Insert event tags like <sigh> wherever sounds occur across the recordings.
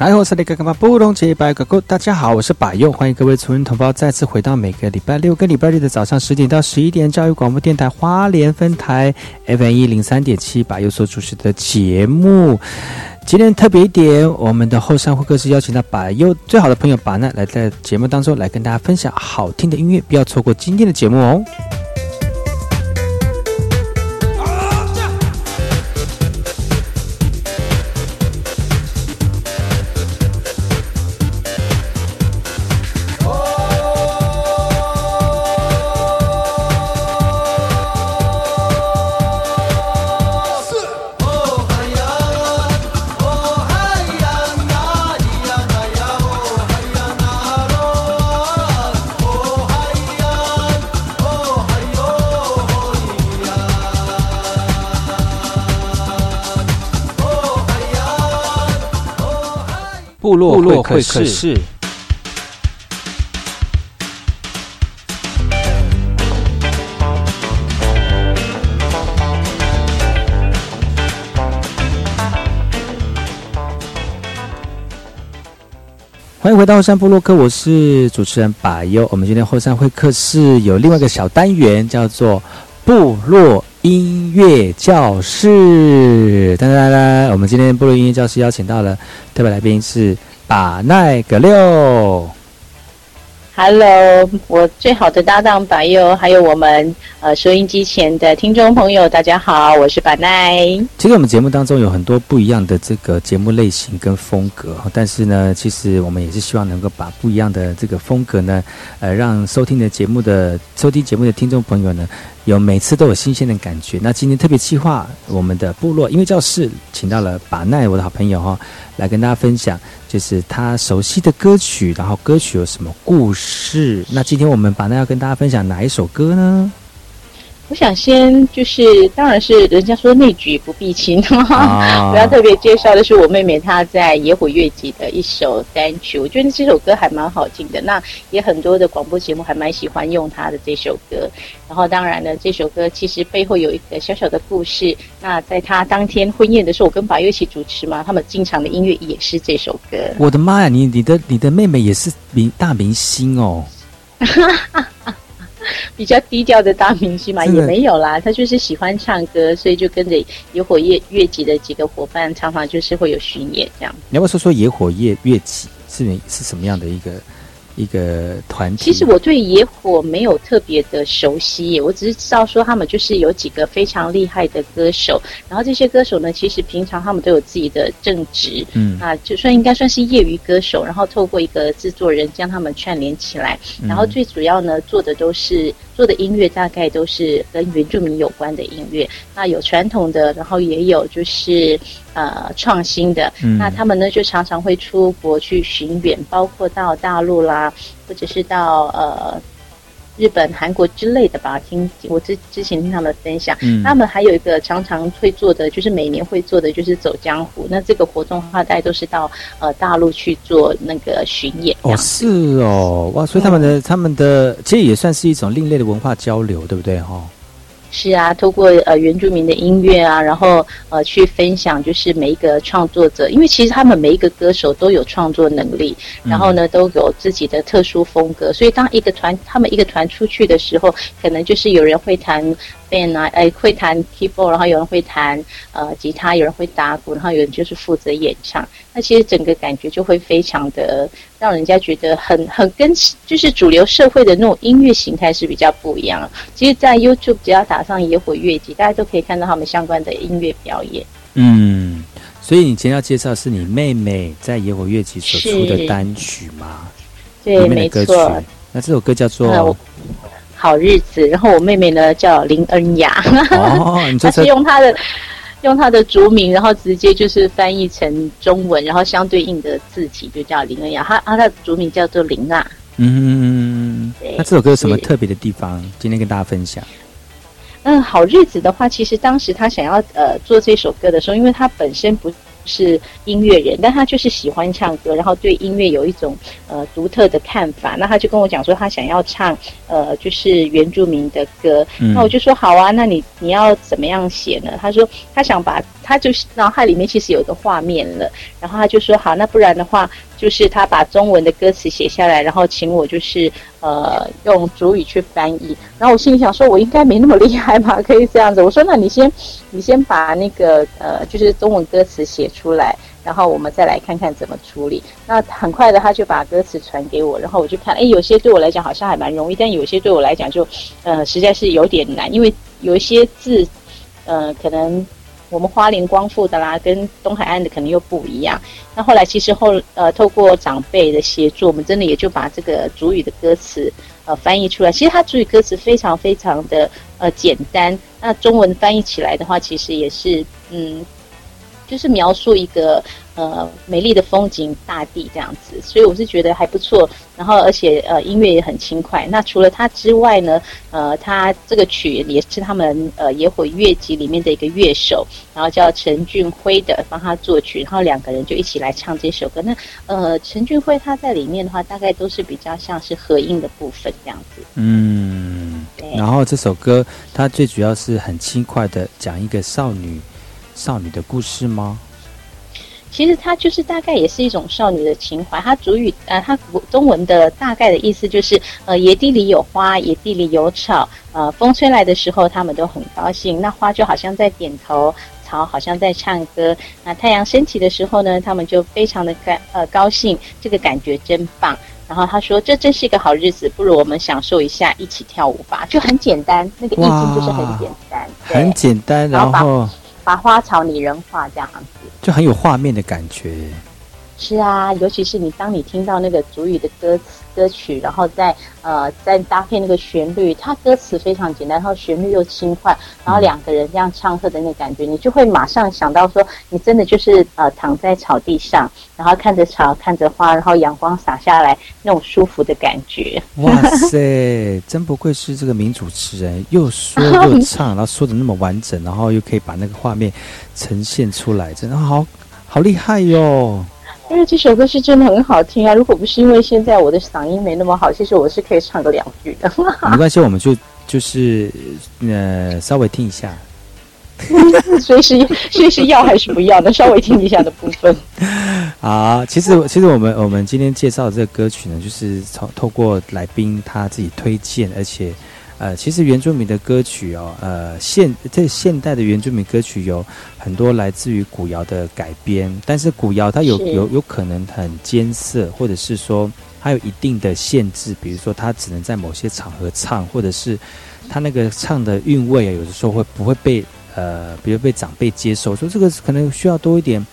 来，我是那个干嘛不懂这拜个大家好，我是百佑，欢迎各位族人同胞再次回到每个礼拜六跟礼拜日的早上十点到十一点，教育广播电台花莲分台 FM 一零三点七，百佑所主持的节目。今天特别一点，我们的后山会客室邀请到百佑最好的朋友把奈来在节目当中来跟大家分享好听的音乐，不要错过今天的节目哦。部落会客室，欢迎回到后山部落客，我是主持人百优。我们今天后山会客室有另外一个小单元，叫做部落音乐教室。当当当，我们今天部落音乐教室邀请到了。特别来宾是把奈格六，Hello，我最好的搭档白佑，还有我们呃收音机前的听众朋友，大家好，我是把奈。其实我们节目当中有很多不一样的这个节目类型跟风格，但是呢，其实我们也是希望能够把不一样的这个风格呢，呃，让收听的节目的收听节目的听众朋友呢。有每次都有新鲜的感觉。那今天特别计划我们的部落因为教室，请到了把奈，我的好朋友哈，来跟大家分享，就是他熟悉的歌曲，然后歌曲有什么故事。那今天我们把奈要跟大家分享哪一首歌呢？我想先就是，当然是人家说内举不避亲，我要特别介绍的是我妹妹她在野火乐集的一首单曲，<laughs> 我觉得这首歌还蛮好听的。那也很多的广播节目还蛮喜欢用她的这首歌。然后当然呢，这首歌其实背后有一个小小的故事。那在她当天婚宴的时候，我跟白月一起主持嘛，他们经常的音乐也是这首歌。我的妈呀，你你的你的妹妹也是明大明星哦。<laughs> <laughs> 比较低调的大明星嘛，也没有啦。他就是喜欢唱歌，所以就跟着野火乐乐集的几个伙伴，常常就是会有巡演这样。你要不要说说野火乐乐集是是什么样的一个？一个团体。其实我对野火没有特别的熟悉，我只是知道说他们就是有几个非常厉害的歌手，然后这些歌手呢，其实平常他们都有自己的正职，嗯，啊，就算应该算是业余歌手，然后透过一个制作人将他们串联起来，然后最主要呢做的都是。做的音乐大概都是跟原住民有关的音乐。那有传统的，然后也有就是呃创新的。那他们呢就常常会出国去巡演，包括到大陆啦，或者是到呃。日本、韩国之类的吧，听我之之前听他们分享，他们还有一个常常会做的，就是每年会做的就是走江湖。那这个活动的话，大家都是到呃大陆去做那个巡演。哦，是哦，哇，所以他们的他们的其实也算是一种另类的文化交流，对不对？哈。是啊，透过呃原住民的音乐啊，然后呃去分享，就是每一个创作者，因为其实他们每一个歌手都有创作能力，然后呢都有自己的特殊风格，所以当一个团他们一个团出去的时候，可能就是有人会弹。Band 啊，哎，会弹 keyboard，然后有人会弹呃吉他，有人会打鼓，然后有人就是负责演唱。那其实整个感觉就会非常的让人家觉得很很跟就是主流社会的那种音乐形态是比较不一样。其实，在 YouTube 只要打上野火乐集，大家都可以看到他们相关的音乐表演。嗯，所以你今天要介绍是你妹妹在野火乐集所出的单曲吗？对，没错。那这首歌叫做。好日子，然后我妹妹呢叫林恩雅，<laughs> 她是用她的用她的族名，然后直接就是翻译成中文，然后相对应的字体就叫林恩雅，她她的族名叫做林娜。嗯，那这首歌有什么特别的地方？今天跟大家分享。嗯，好日子的话，其实当时他想要呃做这首歌的时候，因为他本身不。是音乐人，但他就是喜欢唱歌，然后对音乐有一种呃独特的看法。那他就跟我讲说，他想要唱呃就是原住民的歌。那我就说好啊，那你你要怎么样写呢？他说他想把他就是脑海里面其实有一个画面了，然后他就说好，那不然的话。就是他把中文的歌词写下来，然后请我就是呃用主语去翻译。然后我心里想说，我应该没那么厉害吧，<laughs> 可以这样子。我说，那你先你先把那个呃就是中文歌词写出来，然后我们再来看看怎么处理。那很快的他就把歌词传给我，然后我就看，哎，有些对我来讲好像还蛮容易，但有些对我来讲就呃实在是有点难，因为有一些字呃可能。我们花莲光复的啦，跟东海岸的可能又不一样。那后来其实后呃，透过长辈的协助，我们真的也就把这个主语的歌词呃翻译出来。其实它主语歌词非常非常的呃简单，那中文翻译起来的话，其实也是嗯。就是描述一个呃美丽的风景大地这样子，所以我是觉得还不错。然后而且呃音乐也很轻快。那除了他之外呢，呃他这个曲也是他们呃野火乐集里面的一个乐手，然后叫陈俊辉的帮他作曲，然后两个人就一起来唱这首歌。那呃陈俊辉他在里面的话，大概都是比较像是合音的部分这样子。嗯，对然后这首歌它最主要是很轻快的讲一个少女。少女的故事吗？其实它就是大概也是一种少女的情怀。它主语呃，它中文的大概的意思就是呃，野地里有花，野地里有草，呃，风吹来的时候，他们都很高兴。那花就好像在点头，草好像在唱歌。那太阳升起的时候呢，他们就非常的感呃高兴，这个感觉真棒。然后他说：“这真是一个好日子，不如我们享受一下，一起跳舞吧。”就很简单，那个意境就是很简单，很简单，然后。把花草拟人化这样子，就很有画面的感觉。是啊，尤其是你当你听到那个主语的歌词。歌曲，然后再呃再搭配那个旋律，它歌词非常简单，然后旋律又轻快，然后两个人这样唱和的那个感觉，你就会马上想到说，你真的就是呃躺在草地上，然后看着草，看着花，然后阳光洒下来那种舒服的感觉。哇塞，真不愧是这个名主持人，又说又 <laughs> 唱，然后说的那么完整，然后又可以把那个画面呈现出来，真的好好厉害哟。因为这首歌是真的很好听啊！如果不是因为现在我的嗓音没那么好，其实我是可以唱个两句的。没关系，我们就就是呃稍微听一下。<laughs> 随时随时要还是不要的？稍微听一下的部分。<laughs> 好，其实其实我们我们今天介绍的这个歌曲呢，就是从透过来宾他自己推荐，而且。呃，其实原住民的歌曲哦，呃，现这现代的原住民歌曲有很多来自于古谣的改编，但是古谣它有有有可能很艰涩，或者是说它有一定的限制，比如说它只能在某些场合唱，或者是它那个唱的韵味啊，有的时候会不会被呃，比如被长辈接受，说这个可能需要多一点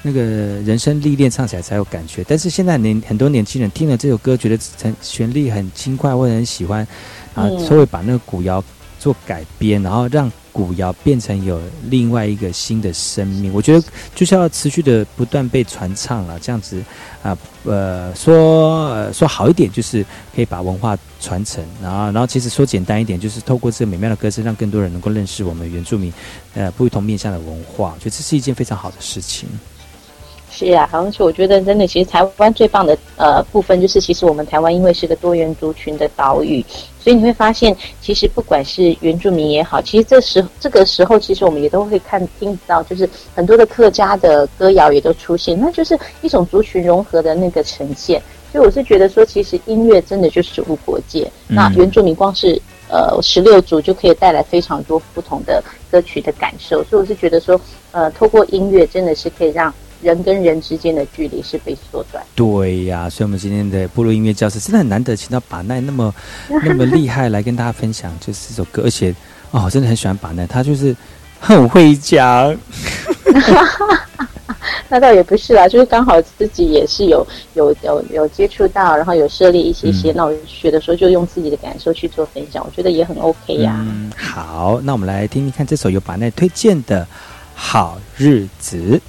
那个人生历练，唱起来才有感觉。但是现在年很多年轻人听了这首歌，觉得旋律很轻快，或者很喜欢。然后稍微把那个古谣做改编，然后让古谣变成有另外一个新的生命。我觉得就是要持续的不断被传唱了，这样子啊，呃，说说好一点，就是可以把文化传承，然后然后其实说简单一点，就是透过这个美妙的歌声，让更多人能够认识我们原住民呃不同面向的文化，我觉得这是一件非常好的事情。是啊，而且我觉得真的，其实台湾最棒的呃部分就是，其实我们台湾因为是个多元族群的岛屿，所以你会发现，其实不管是原住民也好，其实这时这个时候，其实我们也都会看听到，就是很多的客家的歌谣也都出现，那就是一种族群融合的那个呈现。所以我是觉得说，其实音乐真的就是无国界。那原住民光是呃十六族就可以带来非常多不同的歌曲的感受，所以我是觉得说，呃，透过音乐真的是可以让。人跟人之间的距离是被缩短。对呀，所以我们今天的部落音乐教室真的很难得，请到把奈那么 <laughs> 那么厉害来跟大家分享，就是这首歌。而且哦，真的很喜欢把奈，他就是很会讲。<laughs> 那倒也不是啦，就是刚好自己也是有有有有接触到，然后有设立一些些，那我学的时候就用自己的感受去做分享，我觉得也很 OK 呀。嗯好，那我们来听听看这首由把奈推荐的好日子。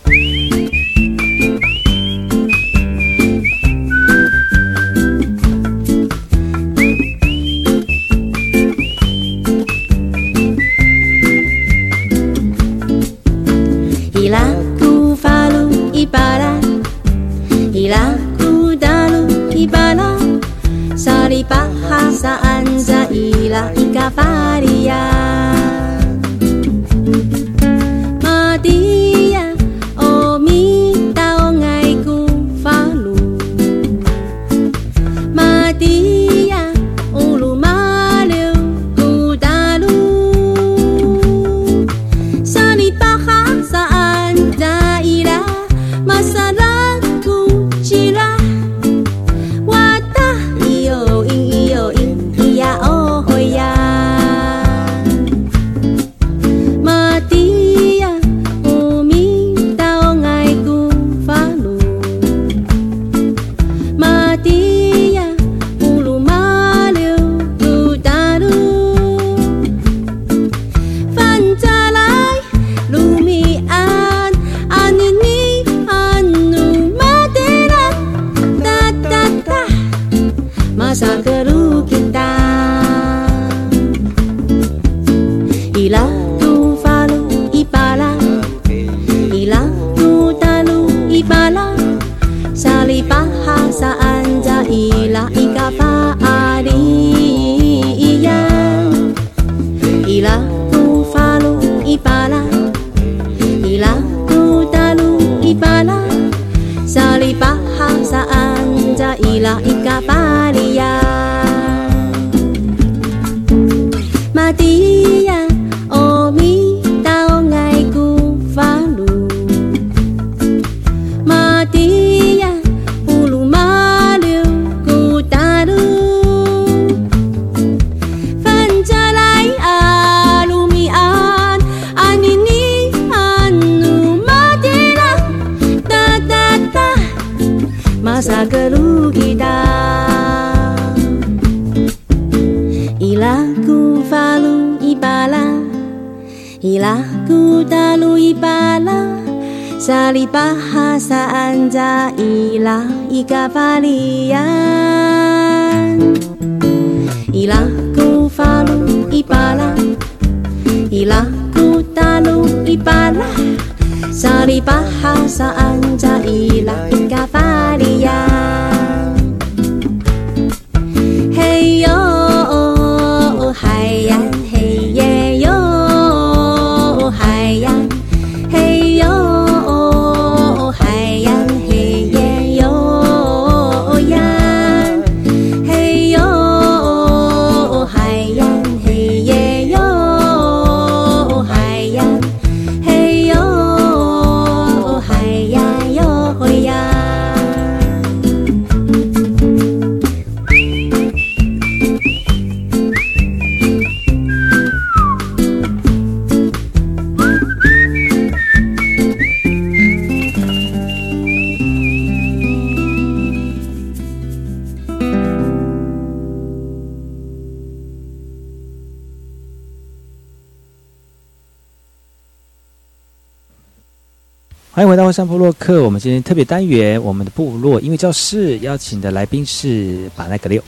回到后山部落客。我们今天特别单元，我们的部落音乐教室邀请的来宾是把奈格六。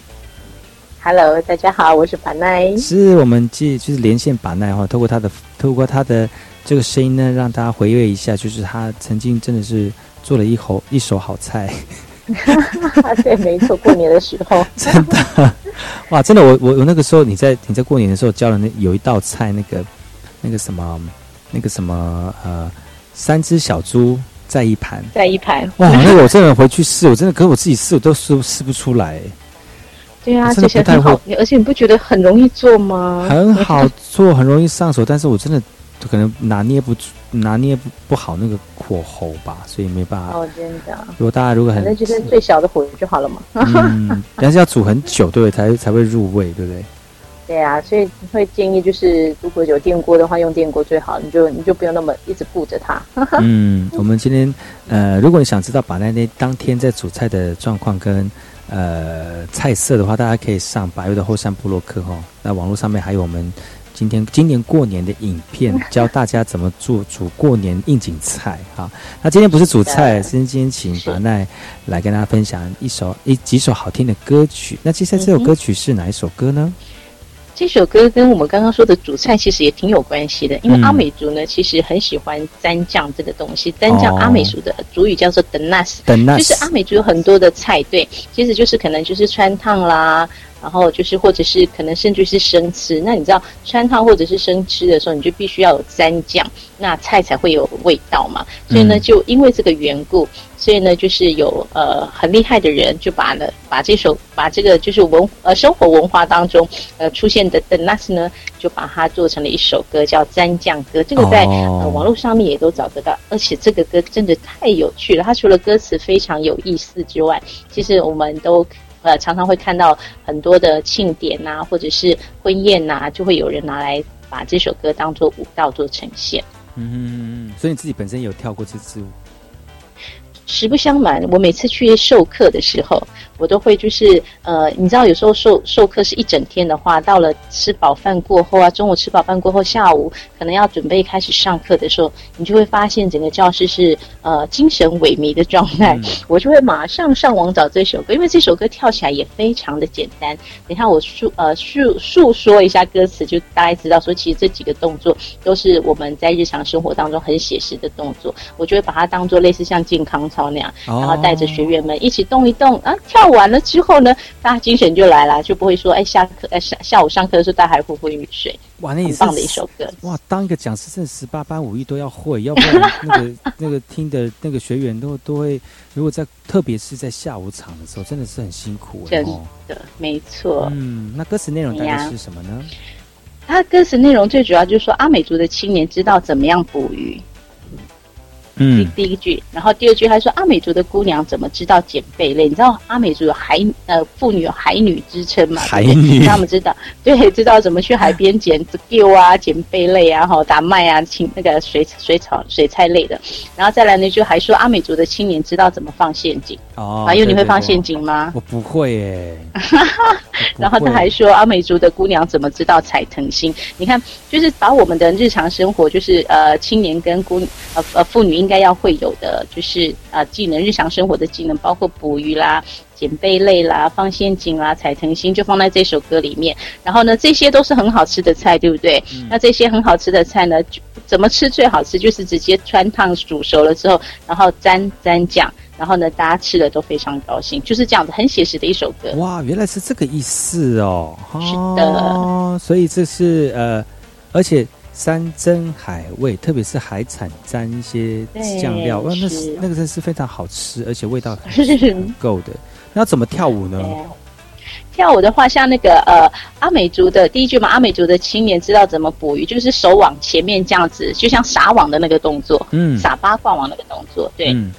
Hello，大家好，我是板奈。是我们继就是连线把奈哈，透过他的透过他的这个声音呢，让大家回味一下，就是他曾经真的是做了一口一手好菜，<laughs> 对，没错，过年的时候，<laughs> 真的哇，真的我我我那个时候你在你在过年的时候教了那有一道菜，那个那个什么那个什么呃三只小猪在一盘，在一盘。哇，那个我真的回去试，我真的可是我自己试我都试试不出来，对啊，这些不太好，而且你不觉得很容易做吗？很好做，很容易上手，但是我真的可能拿捏不住拿捏不不好那个火候吧，所以没办法。哦，真的，如果大家如果很反正就是最小的火就好了嘛。嗯，但是要煮很久，对不对？才才会入味，对不对？对啊，所以会建议就是，如果有电锅的话，用电锅最好，你就你就不用那么一直顾着它。<laughs> 嗯，我们今天呃，如果你想知道把奈那当天在煮菜的状况跟呃菜色的话，大家可以上百味的后山部落客哈、哦。那网络上面还有我们今天今年过年的影片，教大家怎么做煮过年应景菜哈。那今天不是煮菜，今天请是把奈来跟大家分享一首一几首好听的歌曲。那接下来这首歌曲是哪一首歌呢？这首歌跟我们刚刚说的主菜其实也挺有关系的，因为嗯阿美族呢其实很喜欢蘸酱这个东西。蘸酱哦阿美族的主语叫做 d e n a s 等那就是阿美族有很多的菜，对，其实就是可能就是川烫啦，然后就是或者是可能甚至是生吃。那你知道川烫或者是生吃的时候，你就必须要有蘸酱，那菜才会有味道嘛。所以呢，嗯就因为这个缘故，所以呢，就是有呃很厉害的人就把呢把这首把这个就是文呃生活文化当中呃出现的的 nas 呢，就把它做成了一首歌，叫蘸酱歌。这个在、哦呃网络上面也都找得到，而且这个歌真的太有趣了。它除了歌词非常有意思之外，其实我们都。呃，常常会看到很多的庆典啊、或者是婚宴呐、就会有人拿来把这首歌当做舞蹈做呈现。嗯嗯嗯，所以你自己本身有跳过这支舞？实不相瞒，我每次去授课的时候，我都会就是呃，你知道有时候授授课是一整天的话，到了吃饱饭过后啊，中午吃饱饭过后，下午可能要准备开始上课的时候，你就会发现整个教室是呃精神萎靡的状态。嗯 <laughs> 我就会马上上网找这首歌，因为这首歌跳起来也非常的简单。等一下我述呃述述说一下歌词，就大家知道说，其实这几个动作都是我们在日常生活当中很写实的动作。我就会把它当做类似像健康操那样，哦然后带着学员们一起动一动啊。跳完了之后呢，大家精神就来了，就不会说哎下课哎下下午上课的时候大家还昏昏欲睡。哇，那也是很棒的一首歌。哇，当一个讲师，真的十八般武艺都要会，要不然那个 <laughs> 那个听的那个学员都都会，如果在特别是在下午场的时候，真的是很辛苦哎真哦。的，没错。嗯，那歌词内容大概是什么呢？它歌词内容最主要就是说阿美族的青年知道怎么样捕鱼，第嗯，第一句，然后第二句还说阿美族的姑娘怎么知道捡贝类？你知道阿美族有海呃妇女有海女之称嘛？<laughs> 海女他们知道对，知道怎么去海边捡丢啊、捡贝类啊、哈打麦啊、青那个水水草水菜类的。然后再来呢，就还说阿美族的青年知道怎么放陷阱。哦，还有，你会放陷阱吗？我不会耶。<laughs> 然后他还说阿美族的姑娘怎么知道采藤心？你看，就是把我们的日常生活，就是呃青年跟姑呃呃妇女应该要会有的，就是呃技能，日常生活的技能，包括捕鱼啦、捡贝类啦、放陷阱啦、采藤心，就放在这首歌里面。然后呢，这些都是很好吃的菜，对不对？那这些很好吃的菜呢，怎么吃最好吃？就是直接穿烫煮熟了之后，然后沾沾酱。然后呢，大家吃了都非常高兴，就是这样子，很写实的一首歌。哇，原来是这个意思哦。是的哦，所以这是呃，而且山珍海味，特别是海产沾一些酱料，哇，那那个真是非常好吃，而且味道很够的。那怎么跳舞呢？<laughs> 跳舞的话，像那个呃阿美族的第一句嘛，阿美族的青年知道怎么捕鱼，就是手往前面这样子，就像撒网的那个动作，嗯，撒八卦网那个动作，对，嗯，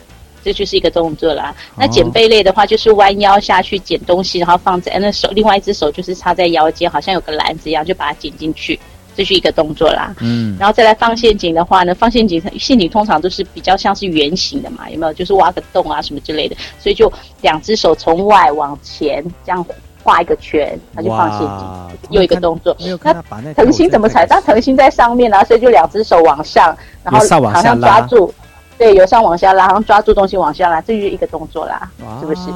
这就是一个动作啦。那哦捡贝类的话，就是弯腰下去捡东西，然后放在那手，另外一只手就是插在腰间，好像有个篮子一样，就把它捡进去，这是一个动作啦。嗯，然后再来放陷阱的话呢，放陷阱陷阱通常都是比较像是圆形的嘛，有没有？就是挖个洞啊什么之类的，所以就两只手从外往前这样画一个圈，他就放陷阱，又一个动作。那藤心怎么踩？但藤心在上面啊，所以就两只手往上，然后好像拉抓住，对，由上往下拉，然后抓住东西往下拉，这就是一个动作啦，是不是？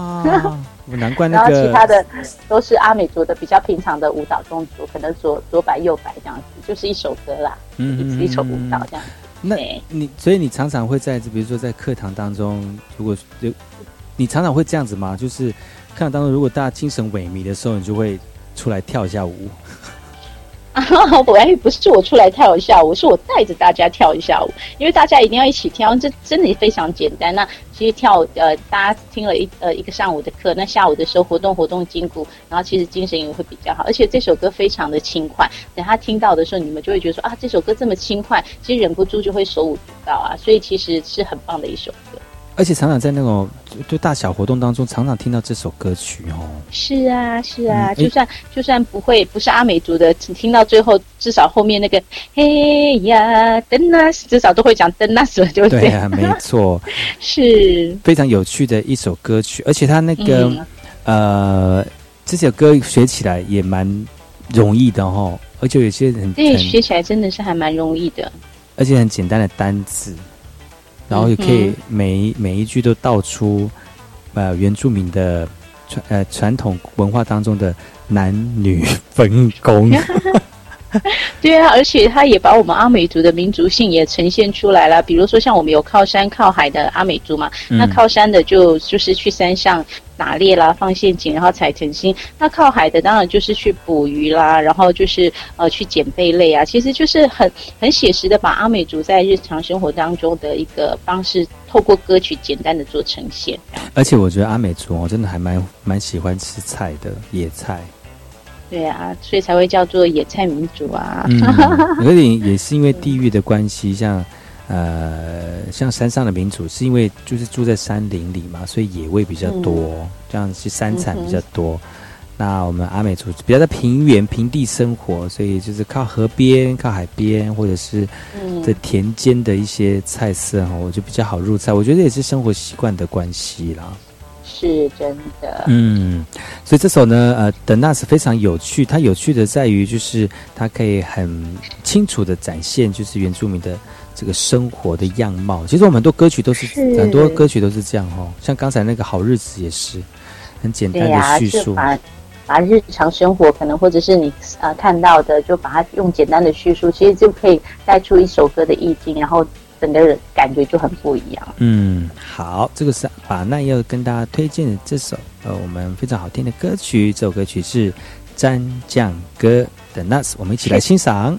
<laughs> 难怪那个。然后其他的都是阿美族的比较平常的舞蹈动作，可能左左摆右摆这样子，就是一首歌啦，嗯，一首舞蹈这样。那你所以你常常会在比如说在课堂当中，如果就你常常会这样子吗？就是课堂当中，如果大家精神萎靡的时候，你就会出来跳一下舞。<laughs> 本来不是我出来跳一下舞，是我带着大家跳一下舞，因为大家一定要一起跳，这真的非常简单。那其实跳呃，大家听了一呃一个上午的课，那下午的时候活动活动筋骨，然后其实精神也会比较好。而且这首歌非常的轻快，等他听到的时候，你们就会觉得说啊，这首歌这么轻快，其实忍不住就会手舞足蹈啊。所以其实是很棒的一首歌。而且常常在那种就大小活动当中，常常听到这首歌曲哦。是啊，是啊，就算就算不会不是阿美族的，听到最后至少后面那个嘿呀登纳斯，至少都会讲登纳斯，对不对？对啊，没错，<laughs> 是非常有趣的一首歌曲。而且它那个呃，这首歌学起来也蛮容易的哈，而且有些人对，学起来真的是还蛮容易的，而且很简单的单字。然后也可以每每一句都道出，呃，原住民的传呃传统文化当中的男女分工。<laughs> <laughs> 对啊，而且他也把我们阿美族的民族性也呈现出来了。比如说，像我们有靠山靠海的阿美族嘛，那靠山的就就是去山上打猎啦、放陷阱，然后采藤心；那靠海的当然就是去捕鱼啦，然后就是呃去捡贝类啊。其实就是很很写实的把阿美族在日常生活当中的一个方式，透过歌曲简单的做呈现。而且我觉得阿美族我，真的还蛮蛮喜欢吃菜的野菜。对啊，所以才会叫做野菜民族啊。<laughs> 有点也是因为地域的关系，像呃，像山上的民族，是因为就是住在山林里嘛，所以野味比较多，这样是山产比较多。那我们阿美族比较在平原平地生活，所以就是靠河边、靠海边，或者是在田间的一些菜色哈，我就比较好入菜。我觉得也是生活习惯的关系啦。是真的，嗯，所以这首呢，呃，的那是非常有趣。它有趣的在于，就是它可以很清楚的展现，就是原住民的这个生活的样貌。其实我们很多歌曲都是很多歌曲都是这样哦，像刚才那个好日子也是很简单的叙述，把把日常生活可能或者是你呃看到的，就把它用简单的叙述，其实就可以带出一首歌的意境，然后。整个人感觉就很不一样。嗯，好，这个是把那要跟大家推荐的这首呃，我们非常好听的歌曲。这首歌曲是《蘸酱歌》的 Nuts，我们一起来欣赏。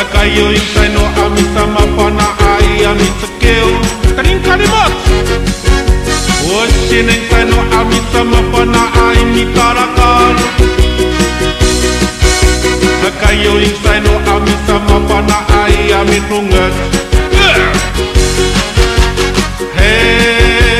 Kakayoitai no amisama pana ai anitakeu Karin karimat Oshinentai no amisama pana ai mitarakan Kakayoitai no amisama pana ai aminungat Hey!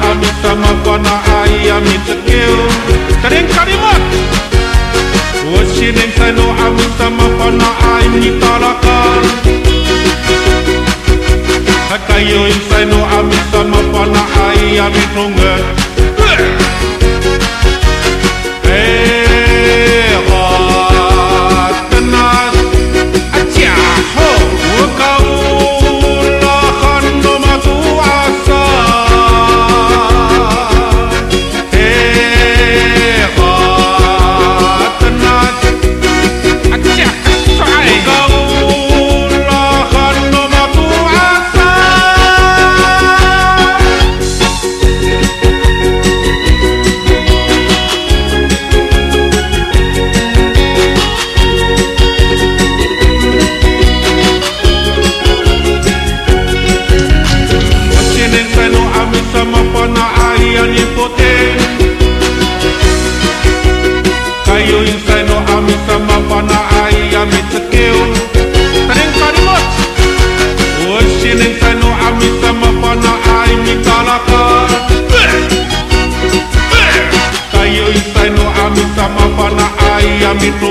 havana ayam itu kill Kadang kalimat Washirin sano awit sama pana ayam ditarakan Hakayo insano awit sama pana ayam itu nggak camino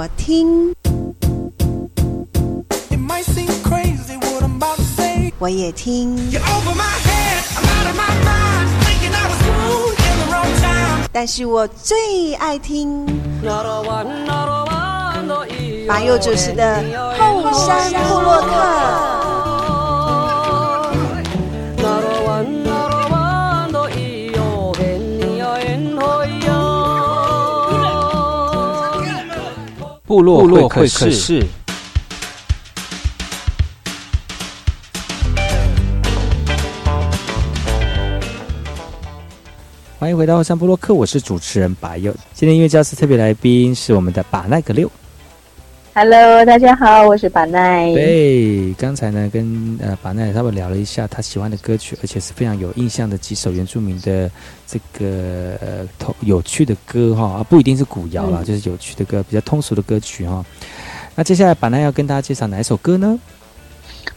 我听，我也听，但是我最爱听。马佑主持的《后山部落客》。部落落会客室。欢迎回到后山部落客，我是主持人白佑。今天音乐教室特别来宾是我们的把奈格六。Hello，大家好，我是板奈。对，刚才呢跟呃板奈他们聊了一下他喜欢的歌曲，而且是非常有印象的几首原住民的这个呃通有趣的歌哈，啊不一定是古谣啦，嗯就是有趣的歌，比较通俗的歌曲哈。那接下来板奈要跟大家介绍哪一首歌呢？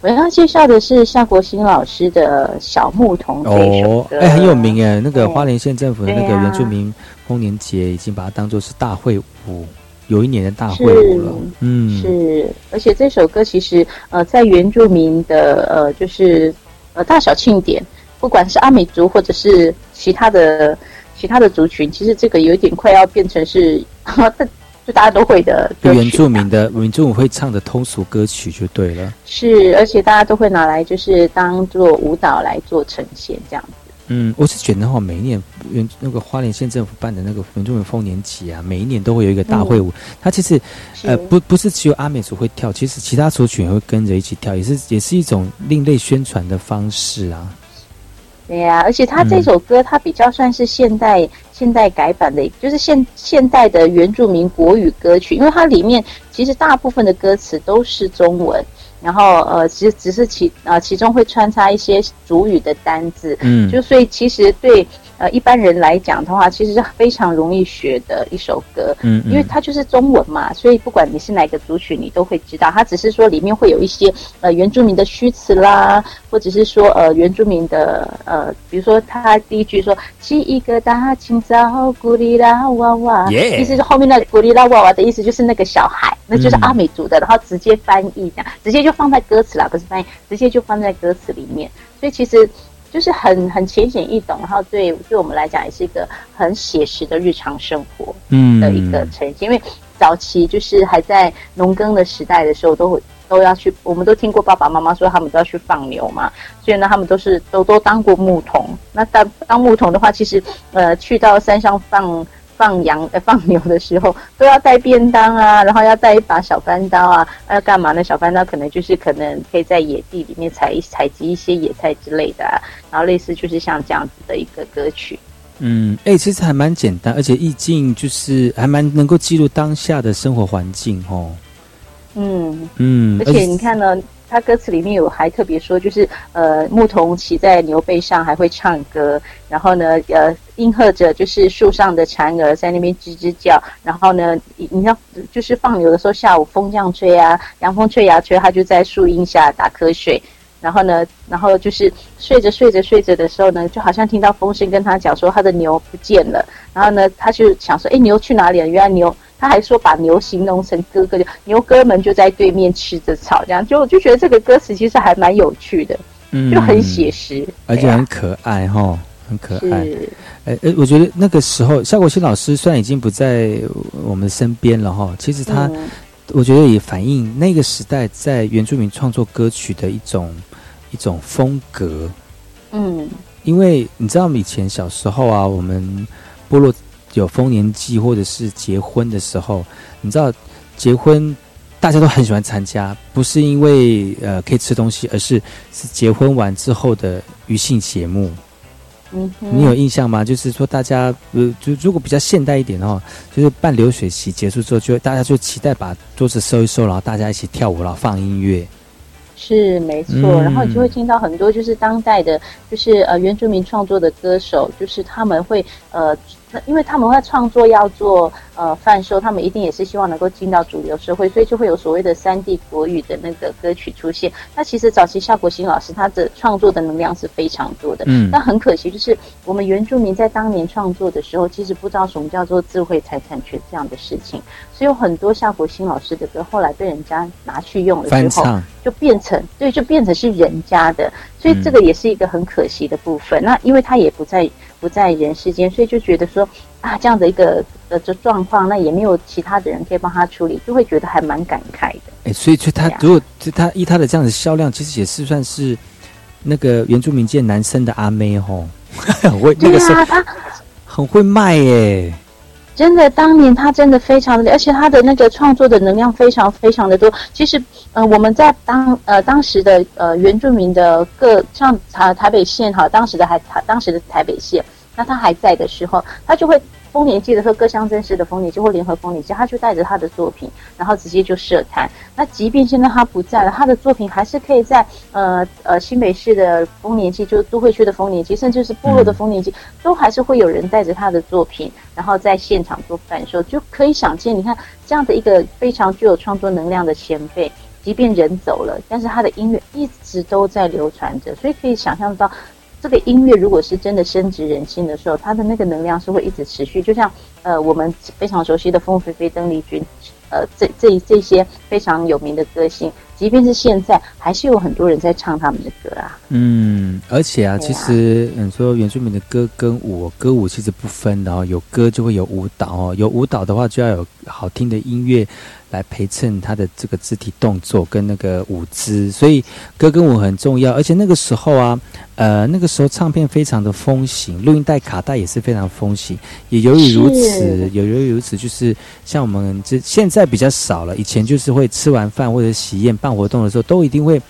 我要介绍的是夏国新老师的《小牧童》这首哦，歌。哎，很有名哎，那个花莲县政府的那个原住民丰年节已经把它当做是大会舞，有一年的大会舞了。嗯，是，而且这首歌其实呃，在原住民的呃，就是呃大小庆典，不管是阿美族或者是其他的其他的族群，其实这个有一点快要变成是，<laughs> 就大家都会的。原住民的原住民会唱的通俗歌曲就对了。是，而且大家都会拿来就是当做舞蹈来做呈现这样子。嗯，我是觉得哈，每一年原那个花莲县政府办的那个原住民丰年节啊，每一年都会有一个大会舞。它其实呃不不是只有阿美族会跳，其实其他族群也会跟着一起跳，也是也是一种另类宣传的方式啊。对呀、而且他这首歌，它比较算是现代、现代改版的，就是现现代的原住民国语歌曲，因为它里面其实大部分的歌词都是中文，然后呃，其实只是其呃其中会穿插一些主语的单字，嗯。就所以其实对呃一般人来讲的话，其实是非常容易学的一首歌，嗯嗯。因为它就是中文嘛，所以不管你是哪个族群，你都会知道。它只是说里面会有一些呃原住民的虚词啦，或者是说呃原住民的呃，比如说他第一句说“起一个大清早，古里拉哇哇。”，Yeah。意思是后面那个“咕哩啦哇哇”的意思就是那个小孩，那就是嗯。阿美族的，然后直接翻译这样，直接就放在歌词啦，不是翻译，直接就放在歌词里面。所以其实就是很很浅显易懂，然后对对我们来讲也是一个很写实的日常生活。嗯的一个呈现，因为早期就是还在农耕的时代的时候，都会都要去，我们都听过爸爸妈妈说他们都要去放牛嘛，所以呢，他们都是都都当过牧童。那当当牧童的话，其实呃，去到山上放。放羊呃 <laughs> 放牛的时候都要带便当啊，<laughs> 然后要带一把小翻刀啊，要干嘛呢？小翻刀可能就是可能可以在野地里面采一采集一些野菜之类的啊，然后类似就是像这样子的一个歌曲。嗯，哎、其实还蛮简单，而且意境就是还蛮能够记录当下的生活环境哦。嗯，嗯，而且你看呢，他歌词里面有还特别说，就是呃，牧童骑在牛背上还会唱歌，然后呢，呃，应和着就是树上的蝉儿在那边吱吱叫，然后呢，你你要就是放牛的时候，下午风这样吹啊，凉风吹呀吹，他就在树荫下打瞌睡。然后呢，然后就是睡着睡着睡着的时候呢，就好像听到风声跟他讲说他的牛不见了。然后呢，他就想说，哎，牛去哪里了？原来牛，他还说把牛形容成哥哥，就牛哥们就在对面吃着草，这样就我就觉得这个歌词其实还蛮有趣的，嗯，就很写实，而且很可爱哈，很可爱。哎哎，我觉得那个时候夏国新老师虽然已经不在我们身边了哈，其实他我觉得也反映那个时代在原住民创作歌曲的一种。一种风格，嗯，因为你知道，以前小时候啊，我们部落有丰年祭或者是结婚的时候，你知道，结婚大家都很喜欢参加，不是因为呃可以吃东西，而是是结婚完之后的余兴节目。嗯，你有印象吗？就是说，大家呃，就如果比较现代一点的话，就是办流水席结束之后，就大家就期待把桌子收一收，然后大家一起跳舞，然后放音乐。是没错，然后你就会听到很多就是当代的，就是呃原住民创作的歌手，就是他们会呃。那因为他们会创作要做呃贩售，他们一定也是希望能够进到主流社会，所以就会有所谓的三地国语的那个歌曲出现。那其实早期夏国新老师他的创作的能量是非常多的，嗯，但很可惜就是我们原住民在当年创作的时候，其实不知道什么叫做智慧财产权这样的事情，所以有很多夏国新老师的歌后来被人家拿去用了之后，就变成对，就变成是人家的，所以这个也是一个很可惜的部分。那因为他也不在。不在人世间，所以就觉得说啊，这样的一个呃这状况，那也没有其他的人可以帮他处理，就会觉得还蛮感慨的。哎，所以就他如果就他依他的这样的销量，其实也是算是那个原住民界男生的阿妹吼，<laughs> 很会那个时候很会卖耶。真的，当年他真的非常的，而且他的那个创作的能量非常非常的多。其实，呃，我们在当呃当时的呃原住民的各像台台北县哈，当时的还台当时的台北县，那他还在的时候，他就会。丰年祭的时候，各乡镇市的丰年祭或联合丰年祭，他就带着他的作品，然后直接就设摊。那即便现在他不在了，他的作品还是可以在呃呃新北市的丰年祭，就是都会区的丰年祭，甚至是部落的丰年祭，都还是会有人带着他的作品，然后在现场做贩售。就可以想见，你看这样的一个非常具有创作能量的前辈，即便人走了，但是他的音乐一直都在流传着，所以可以想象到。这个音乐如果是真的深植人心的时候，它的那个能量是会一直持续。就像呃，我们非常熟悉的凤飞飞、邓丽君，呃，这这这些非常有名的歌星，即便是现在，还是有很多人在唱他们的歌啊。嗯，而且啊，其实嗯，说原住民的歌跟舞，歌舞其实不分的哦，有歌就会有舞蹈哦，有舞蹈的话就要有好听的音乐。来陪衬他的这个肢体动作跟那个舞姿，所以歌跟舞很重要。而且那个时候啊，呃，那个时候唱片非常的风行，录音带、卡带也是非常风行。也由于如此，也由于如此，就是像我们这现在比较少了。以前就是会吃完饭或者喜宴办活动的时候，都一定会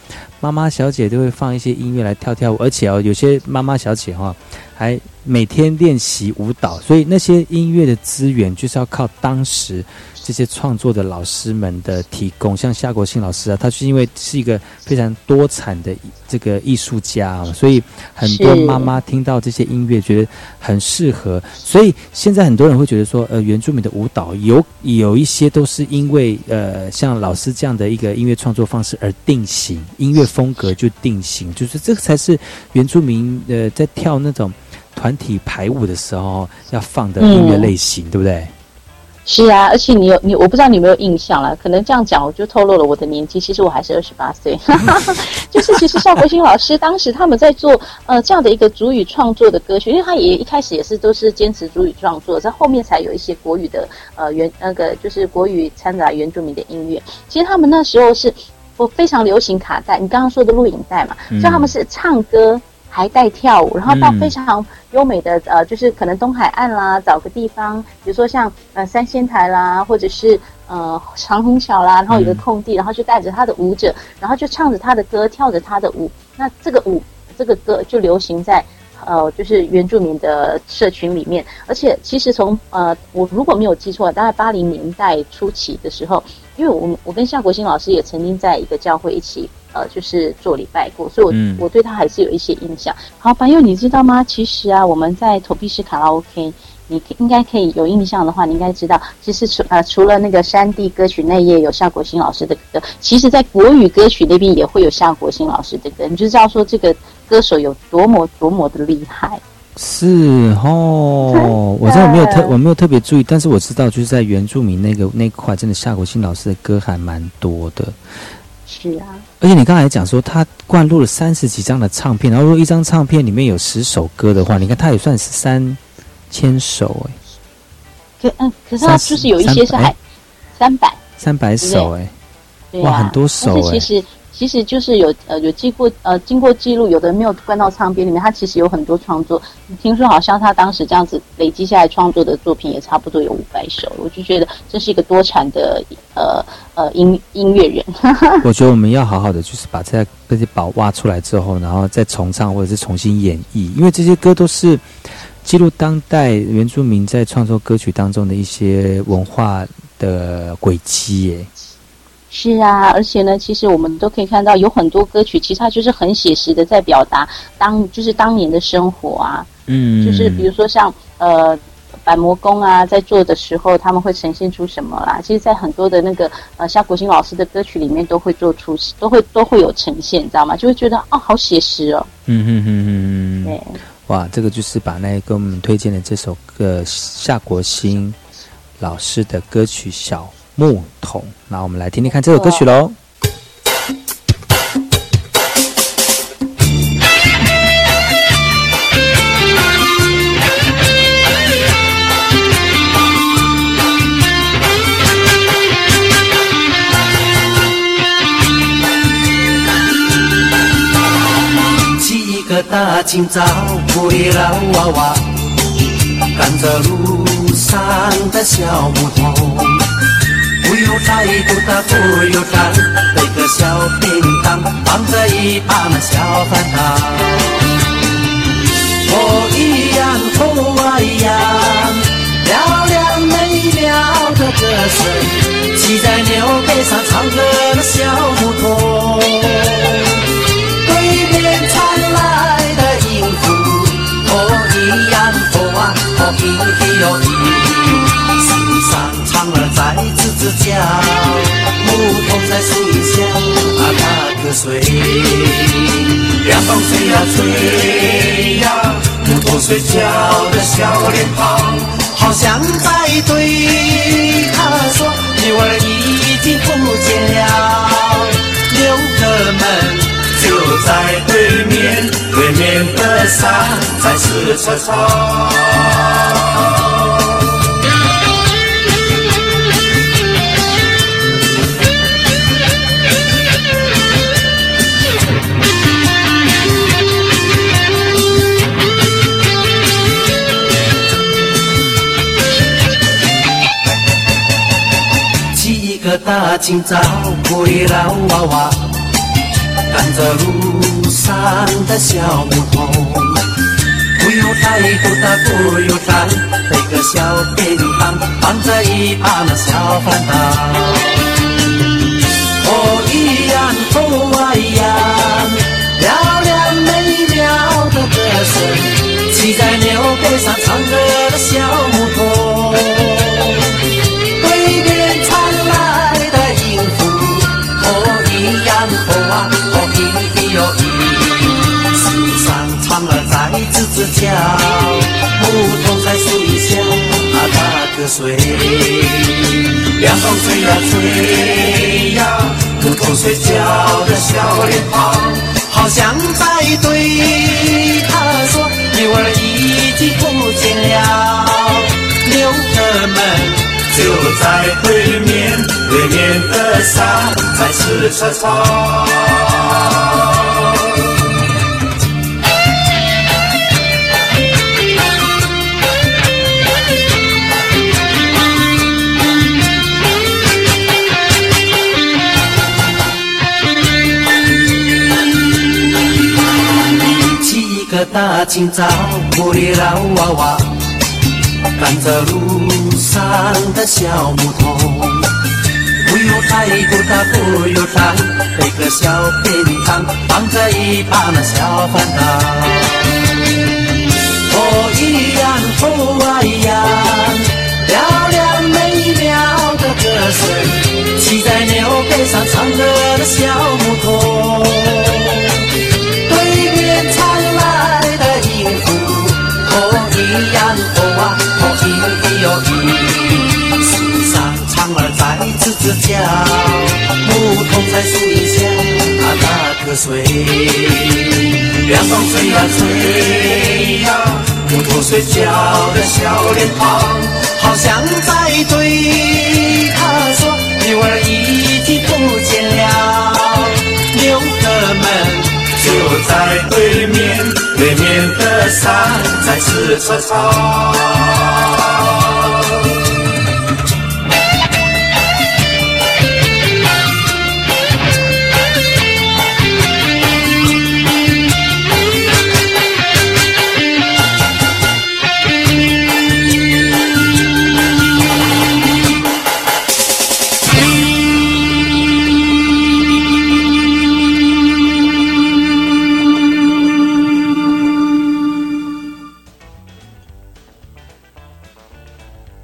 妈妈小姐都会放一些音乐来跳跳舞。而且哦，有些妈妈小姐哈，还每天练习舞蹈，所以那些音乐的资源就是要靠当时。这些创作的老师们的提供，像夏国庆老师啊，他是因为是一个非常多产的这个艺术家，所以很多妈妈听到这些音乐觉得很适合。所以现在很多人会觉得说，呃，原住民的舞蹈有有一些都是因为呃，像老师这样的一个音乐创作方式而定型，音乐风格就定型，就是这个才是原住民呃在跳那种团体排舞的时候要放的音乐类型，对不对？是啊，而且你有你，我不知道你有没有印象了。可能这样讲，我就透露了我的年纪。其实我还是二十八岁，<laughs> 就是其实邵国兴老师当时他们在做呃这样的一个主语创作的歌曲，因为他也一开始也是都是坚持主语创作，在后面才有一些国语的呃原那个就是国语掺杂原住民的音乐。其实他们那时候是我非常流行卡带，你刚刚说的录影带嘛，所以他们是唱歌。还带跳舞，然后到非常优美的呃，就是可能东海岸啦，找个地方，比如说像呃三仙台啦，或者是呃长虹桥啦，然后有个空地，然后就带着他的舞者，然后就唱着他的歌，跳着他的舞。那这个舞，这个歌就流行在呃，就是原住民的社群里面。而且其实从呃，我如果没有记错，大概八零年代初期的时候，因为我我跟夏国新老师也曾经在一个教会一起。呃，就是做礼拜过，所以我、嗯我对他还是有一些印象。好，白佑，你知道吗？其实啊，我们在投币式卡拉 OK，你可应该可以有印象的话，你应该知道，其实除呃除了那个山地歌曲那页有夏国新老师的歌，其实在国语歌曲那边也会有夏国新老师的歌，你就知道说这个歌手有多么多么的厉害。是哦，我知道我没有特我没有特别注意，但是我知道就是在原住民那个那块，真的夏国庆老师的歌还蛮多的。是啊，而且你刚才讲说他灌录了三十几张的唱片，然后如果一张唱片里面有十首歌的话，你看他也算是三千首哎，可嗯，可是他30就是有一些是还三百，三百首哎，哇很多首哎但是其实其实就是有呃有记过呃经过记录，有的没有灌到唱片里面，他其实有很多创作。听说好像他当时这样子累积下来创作的作品也差不多有五百首，我就觉得这是一个多产的呃呃音音乐人。<laughs> 我觉得我们要好好的，就是把这这些宝挖出来之后，然后再重唱或者是重新演绎，因为这些歌都是记录当代原住民在创作歌曲当中的一些文化的轨迹耶。是啊，而且呢，其实我们都可以看到，有很多歌曲，其实它就是很写实的在表达当就是当年的生活啊。嗯，就是比如说像呃板模工啊，在做的时候，他们会呈现出什么啦？其实，在很多的那个呃夏国兴老师的歌曲里面，都会做出都会都会有呈现，你知道吗？就会觉得哦，好写实哦。嗯嗯嗯嗯嗯，对，哇，这个就是把那个我们推荐的这首歌夏国兴老师的歌曲《小木桶》，那我们来听听看这首歌曲喽。起一个大清早，回老娃娃，赶着路上的小木桶，不有菜不大不有蛋，背个小便当，绑着一把那小饭汤。我一样，头啊一样，漂亮美妙的歌声，骑在牛背上唱着那小木桶。对面传来的音符，哦咿呀哦啊，哦咿咿哟咿，树上唱儿在吱吱叫，牧童在树荫下啊打瞌睡，凉风吹呀吹呀，牧童睡觉的小脸庞，好像在对他说，牛儿已经不见了，牛的门。就在对面，对面的山在石车大清早，回老娃娃。赶着路上的小木桶，不有菜不大不有蛋，背个小便当，放着一把那小饭汤。哦咿呀哦啊咿呀，漂亮美妙的歌声，骑在牛背上唱着的小木桶。在吱吱叫，牧童在树荫下啊打瞌睡，凉风吹呀吹呀，牧童睡觉的小脸庞，好像在对他说，牛儿已经不见了，六个门。就在对面，对面的山在石车场。大清早，回老娃娃。赶着路上的小牧童，不有菜不大不油汤，配个小便汤，放着一把那小饭堂。哦咿呀，哦啊咿呀，嘹亮美妙的歌声，骑在牛背上唱歌的小牧童，在吱吱叫，牧童在树荫下打瞌睡，凉风吹呀吹呀。牧童睡觉的小脸庞，好像在对他说：“牛儿已经不见了，牛哥们就在对面，对面的山在吃车草。”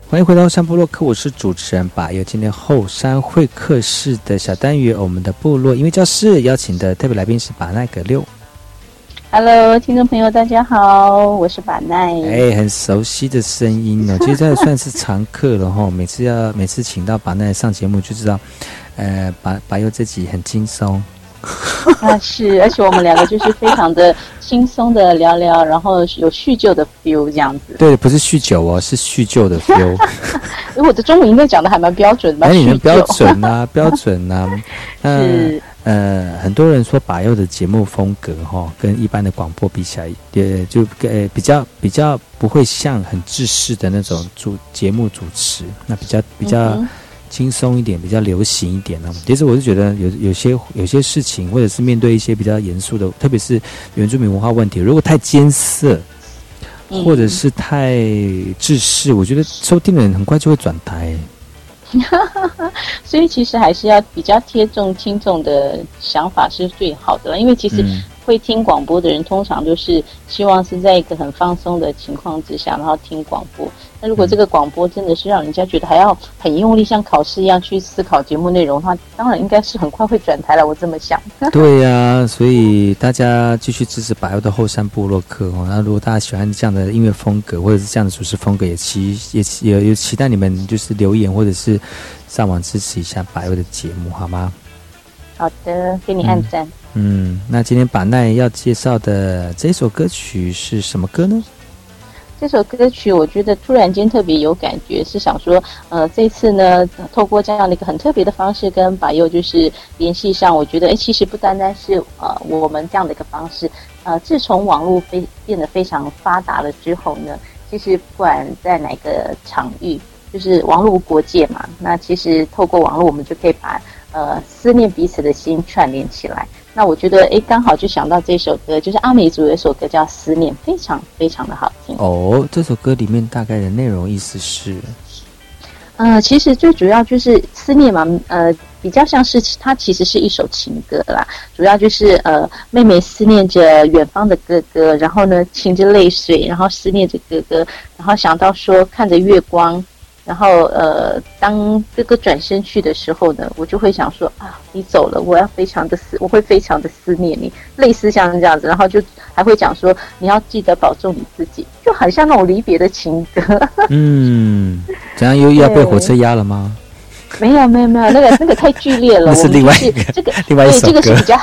欢迎回到山部落克，我是主持人把有今天后山会客室的小单元，我们的部落音乐教室邀请的特别来宾是把奈格六。Hello，听众朋友，大家好，我是把奈。哎，很熟悉的声音哦，其实这算是常客了哈。<laughs> 每次要每次请到把奈上节目，就知道，呃，把把佑自己很轻松。<laughs> 啊，是，而且我们两个就是非常的轻松的聊聊，然后有叙旧的 feel 这样子。对，不是酗酒哦，是叙旧的 feel。<laughs> 因为我的中文应该讲的还蛮标准的。哎，你的标准啊，标准啊。<laughs> 是。呃，很多人说把佑的节目风格哈、哦，跟一般的广播比起来，也就呃比较比较不会像很制式的那种主节目主持，那比较比较。嗯轻松一点，比较流行一点呢、其实我是觉得有有些有些事情，或者是面对一些比较严肃的，特别是原住民文化问题，如果太艰涩，嗯。或者是太制式，我觉得收听的人很快就会转台。<laughs> 所以其实还是要比较贴中听众的想法是最好的了，因为其实嗯会听广播的人，通常就是希望是在一个很放松的情况之下，然后听广播。那如果这个广播真的是让人家觉得还要很用力，像考试一样去思考节目内容的话，当然应该是很快会转台了。我这么想。对呀、所以大家继续支持百佑的后山部落客哦。那如果大家喜欢这样的音乐风格，或者是这样的主持风格，也期也也也期待你们就是留言或者是上网支持一下百佑的节目，好吗？好的，给你按赞。嗯，嗯那今天把奈要介绍的这首歌曲是什么歌呢？这首歌曲我觉得突然间特别有感觉，是想说，呃，这次呢，透过这样的一个很特别的方式跟把佑就是联系上，我觉得，哎，其实不单单是呃我们这样的一个方式，呃，自从网络非变得非常发达了之后呢，其实不管在哪个场域，就是网络无国界嘛，那其实透过网络，我们就可以把呃思念彼此的心串联起来。那我觉得，哎，刚好就想到这首歌，就是阿美族有一首歌叫《思念》，非常非常的好听。哦，这首歌里面大概的内容意思是，呃，其实最主要就是思念嘛，呃，比较像是它其实是一首情歌啦，主要就是呃，妹妹思念着远方的哥哥，然后呢，噙着泪水，然后思念着哥哥，然后想到说看着月光。然后，呃，当哥哥转身去的时候呢，我就会想说啊，你走了，我要非常的思，我会非常的思念你，类似像这样子，然后就还会讲说你要记得保重你自己，就很像那种离别的情歌。<laughs> 嗯，怎样又又要被火车压了吗？没有没有没有，那个那个太剧烈了，<laughs> 那是另外一个这个另外一首对，这个是比较。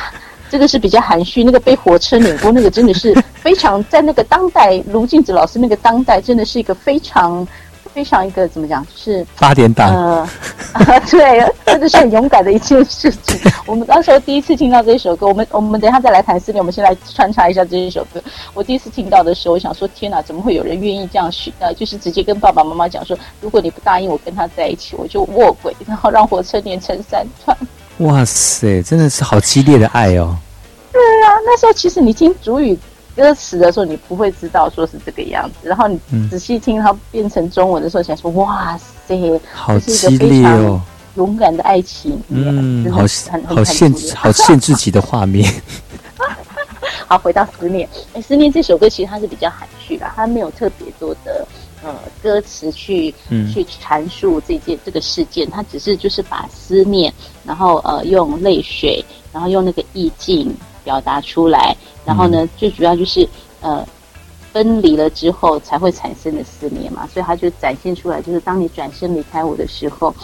这个是比较含蓄，那个被火车碾过，那个真的是非常在那个当代，卢静子老师那个当代，真的是一个非常非常一个怎么讲，就是八点档，呃，啊，<laughs> 对，真的是很勇敢的一件事情。我们当时候第一次听到这首歌，我们我们等一下再来谈思念，我们先来穿插一下这一首歌。我第一次听到的时候，我想说，天哪，怎么会有人愿意这样许？呃，就是直接跟爸爸妈妈讲说，如果你不答应我跟他在一起，我就卧轨，然后让火车连成三段。哇塞，真的是好激烈的爱哦！对啊，那时候其实你听主语歌词的时候，你不会知道说是这个样子，然后你嗯。仔细听它变成中文的时候，想说哇塞，好激烈哦！勇敢的爱情，嗯，好好限好限制级的画面。<laughs> <laughs> 好，回到思念，哎，思念这首歌其实它是比较含蓄的，它没有特别多的呃歌词去去阐述这件这个事件，它只是就是把思念，然后呃用泪水，然后用那个意境表达出来，然后呢，最主要就是呃分离了之后才会产生的思念嘛，所以它就展现出来，就是当你转身离开我的时候，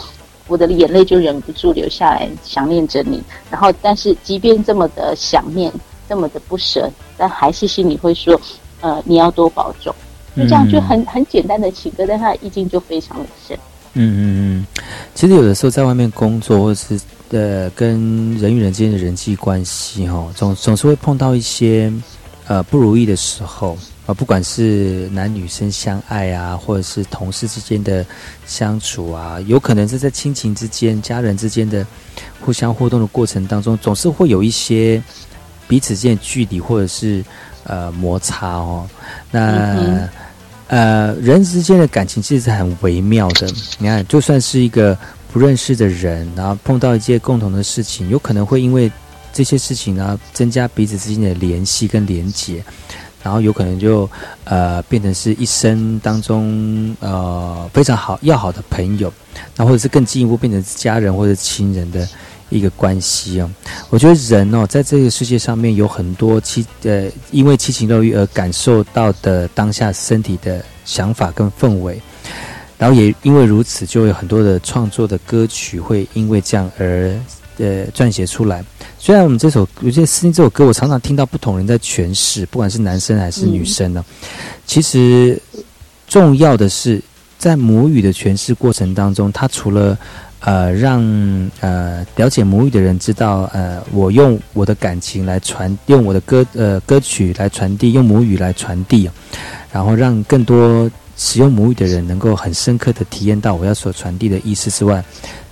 我的眼泪就忍不住流下来，想念着你，然后但是即便这么的想念。这么的不舍，但还是心里会说，呃，你要多保重。就这样就很很简单的情歌，但它的意境就非常的深。嗯嗯嗯，其实有的时候在外面工作，或者是呃跟人与人之间的人际关系，哈，总总是会碰到一些呃不如意的时候啊，不管是男女生相爱啊，或者是同事之间的相处啊，有可能是在亲情之间、家人之间的互相互动的过程当中，总是会有一些。彼此间的距离或者是呃摩擦哦，那呃人之间的感情其实是很微妙的。你看，就算是一个不认识的人，然后碰到一件共同的事情，有可能会因为这些事情呢，增加彼此之间的联系跟连结，然后有可能就呃变成是一生当中呃非常好要好的朋友，那或者是更进一步变成家人或者亲人的。一个关系哦，我觉得人哦，在这个世界上面有很多七呃，因为七情六欲而感受到的当下身体的想法跟氛围，然后也因为如此，就有很多的创作的歌曲会因为这样而呃撰写出来。虽然我们这首有些私信这首歌，我常常听到不同人在诠释，不管是男生还是女生呢，其实重要的是在母语的诠释过程当中，它除了呃，让呃了解母语的人知道，呃，我用我的感情来传，用我的歌呃歌曲来传递，用母语来传递，然后让更多使用母语的人能够很深刻的体验到我要所传递的意思之外。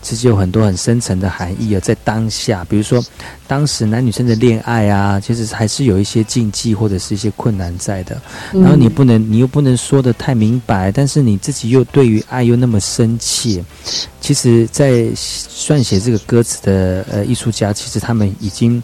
其实有很多很深层的含义啊，在当下，比如说当时男女生的恋爱啊，其实还是有一些禁忌或者是一些困难在的。然后你不能，你又不能说的太明白，但是你自己又对于爱又那么深切。其实，在撰写这个歌词的呃艺术家，其实他们已经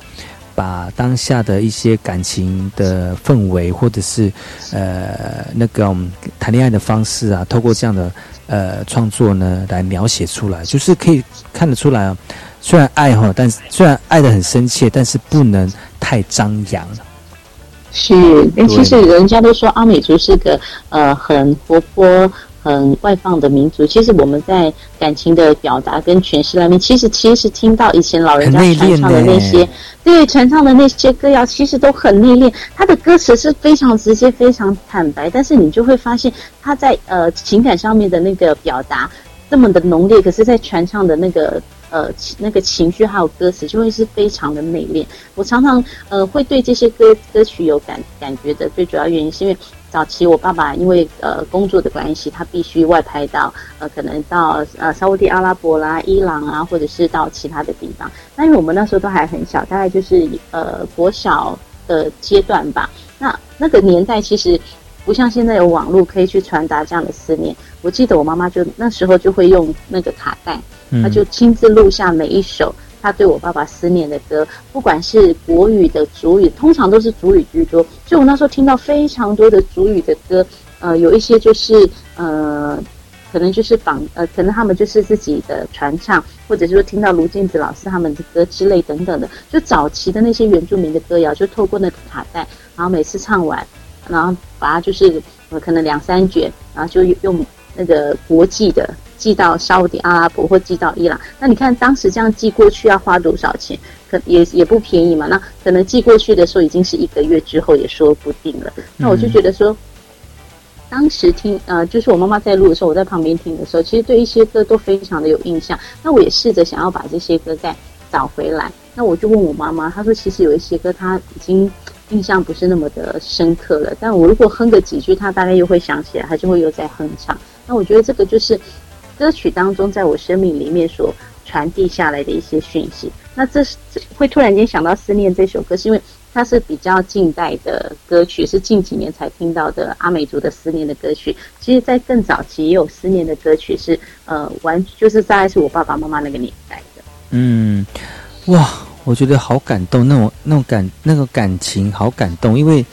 把当下的一些感情的氛围，或者是呃那个谈恋爱的方式啊，透过这样的。呃，创作呢来描写出来，就是可以看得出来啊。虽然爱哈，但是虽然爱的很深切，但是不能太张扬。是，其实人家都说阿美族是个呃很活泼。很外放的民族，其实我们在感情的表达跟诠释那面，其实其实听到以前老人家传唱的那些，对传唱的那些歌谣，其实都很内敛。他的歌词是非常直接、非常坦白，但是你就会发现他在呃情感上面的那个表达这么的浓烈，可是，在传唱的那个呃那个情绪还有歌词，就会是非常的内敛。我常常呃会对这些歌歌曲有感感觉的，最主要原因是因为。早期我爸爸因为呃工作的关系，他必须外派到呃可能到呃沙地阿拉伯啦、伊朗啊，或者是到其他的地方。那因为我们那时候都还很小，大概就是呃国小的阶段吧。那那个年代其实不像现在有网络可以去传达这样的思念。我记得我妈妈就那时候就会用那个卡带，她就亲自录下每一首。他对我爸爸思念的歌，不管是国语的、主语，通常都是主语居多。所以我那时候听到非常多的主语的歌，呃，有一些就是呃，可能就是仿呃，可能他们就是自己的传唱，或者是说听到卢静子老师他们的歌之类等等的。就早期的那些原住民的歌谣，就透过那个卡带，然后每次唱完，然后把它就是呃，可能两三卷，然后就用那个国际的。寄到沙特阿拉伯或寄到伊朗，那你看当时这样寄过去要花多少钱？可也也不便宜嘛。那可能寄过去的时候已经是一个月之后也说不定了。那我就觉得说，当时听呃，就是我妈妈在录的时候，我在旁边听的时候，其实对一些歌都非常的有印象。那我也试着想要把这些歌再找回来。那我就问我妈妈，她说其实有一些歌她已经印象不是那么的深刻了。但我如果哼个几句，她大概又会想起来，她就会又在哼唱。那我觉得这个就是。歌曲当中，在我生命里面所传递下来的一些讯息，那这是会突然间想到《思念》这首歌，是因为它是比较近代的歌曲，是近几年才听到的阿美族的思念的歌曲。其实，在更早期也有思念的歌曲，是呃，完就是大概是我爸爸妈妈那个年代的。嗯，哇，我觉得好感动，那种那种感那个感情好感动，因为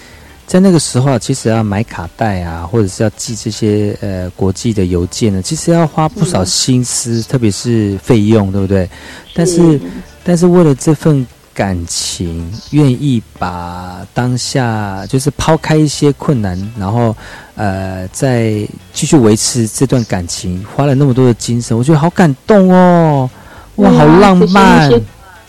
在那个时候啊，其实要买卡带啊，或者是要寄这些呃国际的邮件呢，其实要花不少心思，特别是费用，对不对？但是，但是为了这份感情，愿意把当下就是抛开一些困难，然后呃，再继续维持这段感情，花了那么多的精神，我觉得好感动哦。哇，好浪漫！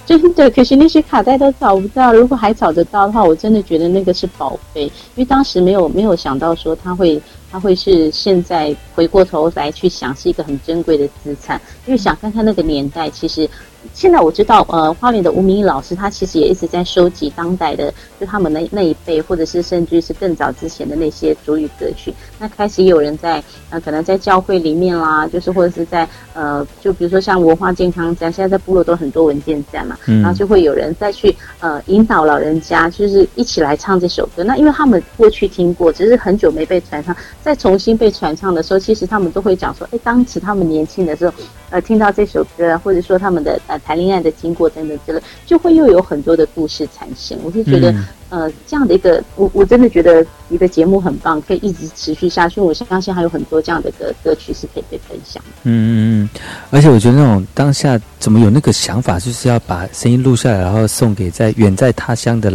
真的，可是那些卡带都找不到。如果还找得到的话，我真的觉得那个是宝贝，因为当时没有没有想到说它会它会是现在回过头来去想是一个很珍贵的资产，因为想看看那个年代，其实。现在我知道，呃，花莲的吴明义老师，他其实也一直在收集当代的，就他们那那一辈，或者是甚至是更早之前的那些主语歌曲。那开始也有人在，呃，可能在教会里面啦，就是或者是在，呃，就比如说像文化健康站，现在在部落都很多文件站嘛，然后就会有人再去，呃，引导老人家，就是一起来唱这首歌。那因为他们过去听过，只是很久没被传唱，再重新被传唱的时候，其实他们都会讲说，哎，当时他们年轻的时候。呃，听到这首歌，或者说他们的呃谈恋爱的经过等等之类，就会又有很多的故事产生。我就觉得，呃，这样的一个，我我真的觉得你的节目很棒，可以一直持续下去。我相信还有很多这样的歌歌曲是可以被分享的。嗯嗯嗯，而且我觉得那种当下怎么有那个想法，就是要把声音录下来，然后送给在远在他乡的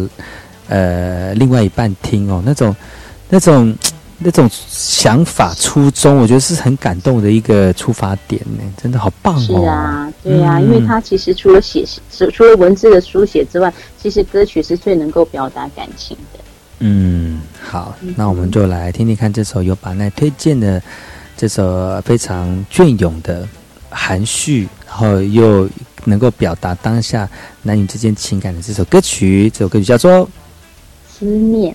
呃另外一半听哦，那种那种。那种想法初衷，我觉得是很感动的一个出发点呢，真的好棒哦！是啊，对呀，因为他其实除了写，除了文字的书写之外，其实歌曲是最能够表达感情的。嗯，好，那我们就来听听看这首由把奈推荐的这首非常隽永的含蓄，然后又能够表达当下男女之间情感的这首歌曲。这首歌曲叫做《思念》。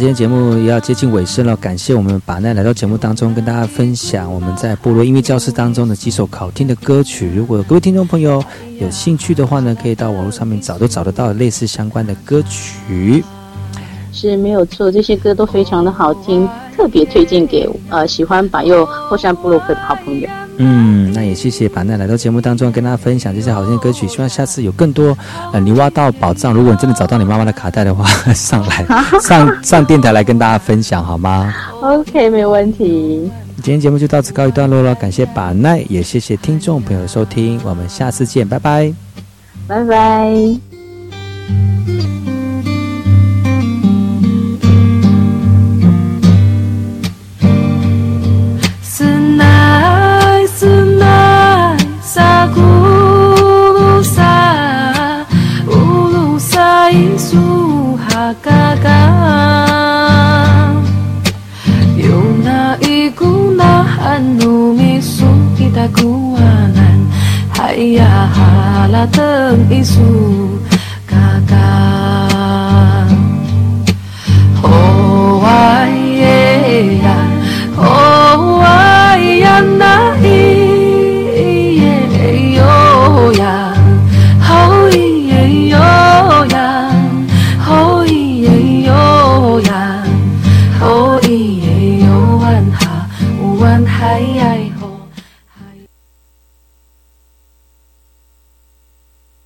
今天节目也要接近尾声了，感谢我们把奈来到节目当中，跟大家分享我们在部落音乐教室当中的几首好听的歌曲。如果各位听众朋友有兴趣的话呢，可以到网络上面找，都找得到类似相关的歌曲。是没有错，这些歌都非常的好听，特别推荐给呃喜欢把右后山部落克的好朋友。嗯，那也谢谢板奈来到节目当中跟大家分享这些好听的歌曲，希望下次有更多呃你挖到宝藏，如果你真的找到你妈妈的卡带的话，<laughs> 上来 <laughs> 上上电台来跟大家分享好吗？OK，没问题。今天节目就到此告一段落了，感谢板奈，也谢谢听众朋友的收听，我们下次见，拜拜，拜拜。輝 Yung anu naigunahan Numisong itaguanan Hayahalatang isu kakak.